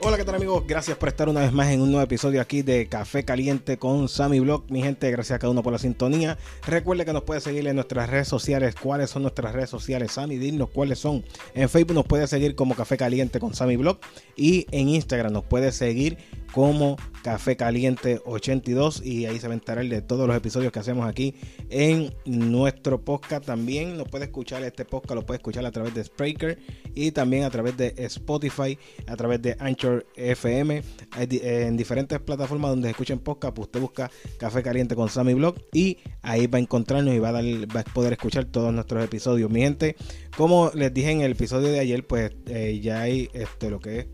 Hola, ¿qué tal amigos? Gracias por estar una vez más en un nuevo episodio aquí de Café Caliente con Sammy Blog. Mi gente, gracias a cada uno por la sintonía. Recuerde que nos puede seguir en nuestras redes sociales. ¿Cuáles son nuestras redes sociales? Sammy, dinos cuáles son. En Facebook nos puede seguir como Café Caliente con Sammy Blog. Y en Instagram nos puede seguir como Café Caliente 82 y ahí se va a enterar de todos los episodios que hacemos aquí en nuestro podcast. También nos puede escuchar este podcast, lo puede escuchar a través de Spreaker y también a través de Spotify, a través de Anchor FM, en diferentes plataformas donde escuchen podcast, pues usted busca Café Caliente con Sammy Blog y ahí va a encontrarnos y va a, dar, poder escuchar todos nuestros episodios. Mi gente, como les dije en el episodio de ayer, pues eh, ya hay este, lo que es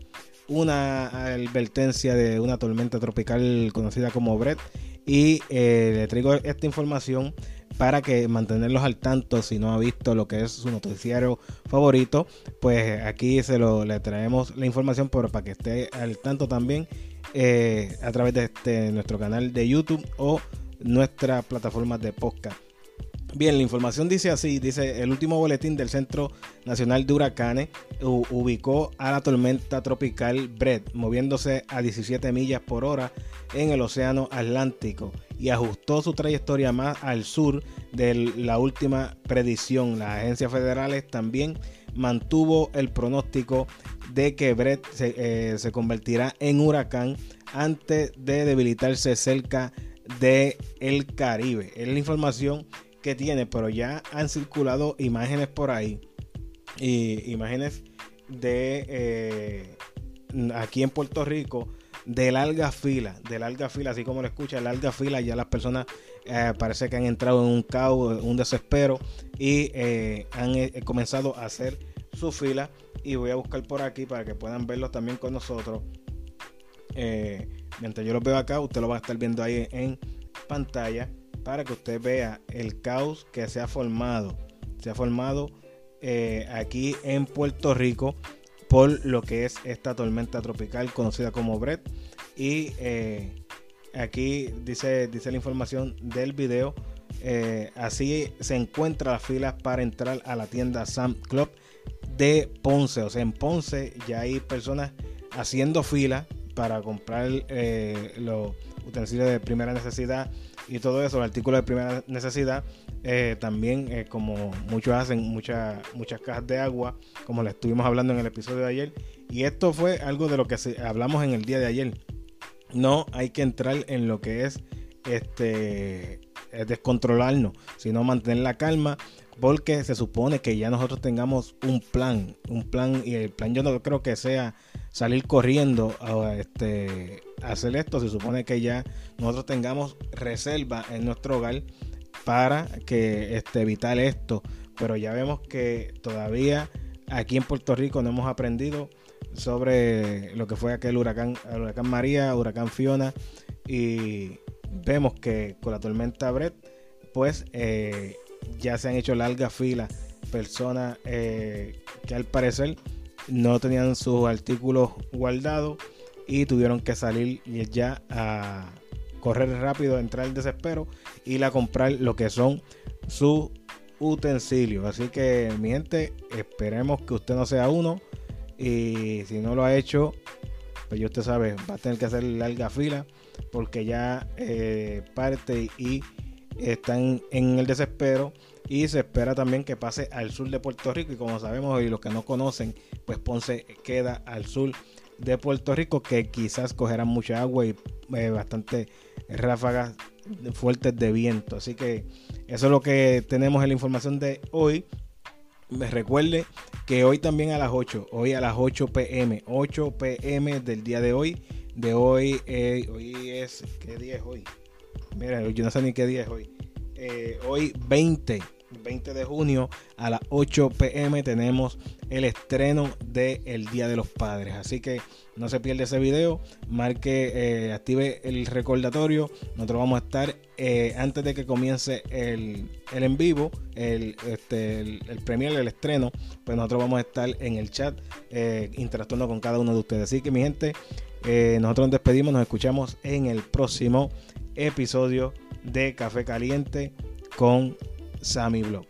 una advertencia de una tormenta tropical conocida como Brett y eh, le traigo esta información para que mantenerlos al tanto. Si no ha visto lo que es su noticiario favorito pues aquí se lo le traemos la información para que esté al tanto también eh, a través de este, nuestro canal de YouTube o nuestra plataforma de podcast Bien, la información dice así, dice el último boletín del Centro Nacional de Huracanes ubicó a la tormenta tropical Brett moviéndose a 17 millas por hora en el Océano Atlántico y ajustó su trayectoria más al sur de la última predicción. Las agencias federales también mantuvo el pronóstico de que Brett se, eh, se convertirá en huracán antes de debilitarse cerca de el Caribe. Es la información que tiene, pero ya han circulado imágenes por ahí. Y imágenes de eh, aquí en Puerto Rico de larga fila, de larga fila, así como lo escucha, larga fila, ya las personas eh, parece que han entrado en un caos, un desespero y eh, han comenzado a hacer su fila y voy a buscar por aquí para que puedan verlo también con nosotros. mientras yo lo veo acá, usted lo va a estar viendo ahí en pantalla para que usted vea el caos que se ha formado. Se ha formado eh, aquí en Puerto Rico por lo que es esta tormenta tropical conocida como Brett. Y eh, aquí dice, dice la información del video. Eh, así se encuentra las filas para entrar a la tienda Sam Club de Ponce. O sea, en Ponce ya hay personas haciendo fila para comprar los utensilios de primera necesidad y todo eso, el artículo de primera necesidad. Eh, también, eh, como muchos hacen, muchas muchas cajas de agua, como le estuvimos hablando en el episodio de ayer. Y esto fue algo de lo que hablamos en el día de ayer. No hay que entrar en lo que es este descontrolarnos, sino mantener la calma, porque se supone que ya nosotros tengamos un plan, un plan, y el plan yo no creo que sea salir corriendo a este, hacer esto, se supone que ya nosotros tengamos reserva en nuestro hogar para que este, evitar esto, pero ya vemos que todavía aquí en Puerto Rico no hemos aprendido sobre lo que fue aquel huracán, el huracán María, huracán Fiona. Y vemos que con la tormenta Brett pues eh, ya se han hecho largas filas personas eh, que al parecer no tenían sus artículos guardados y tuvieron que salir ya a correr rápido, entrar en desespero y a comprar lo que son sus utensilios. Así que mi gente, esperemos que usted no sea uno y si no lo ha hecho, pues ya usted sabe, va a tener que hacer larga fila porque ya eh, parte y están en el desespero y se espera también que pase al sur de Puerto Rico. Y como sabemos y los que no conocen pues Ponce queda al sur de Puerto Rico que quizás cogerán mucha agua y eh, bastante ráfagas fuertes de viento. Así que eso es lo que tenemos en la información de hoy. Me recuerde que hoy también a las 8 hoy a las 8 pm 8 pm del día de hoy. De hoy eh, hoy es qué día es hoy mira yo no sé ni qué día es hoy eh, hoy 20 20 de junio a las 8 pm tenemos el estreno de El Día de los Padres. Así que no se pierda ese video, marque, eh, active el recordatorio. Nosotros vamos a estar eh, antes de que comience el, en vivo, el, este, el, el premier, el estreno, pues nosotros vamos a estar en el chat eh, interactuando con cada uno de ustedes. Así que mi gente, nosotros nos despedimos, nos escuchamos en el próximo episodio de Café Caliente con Sammy Blog.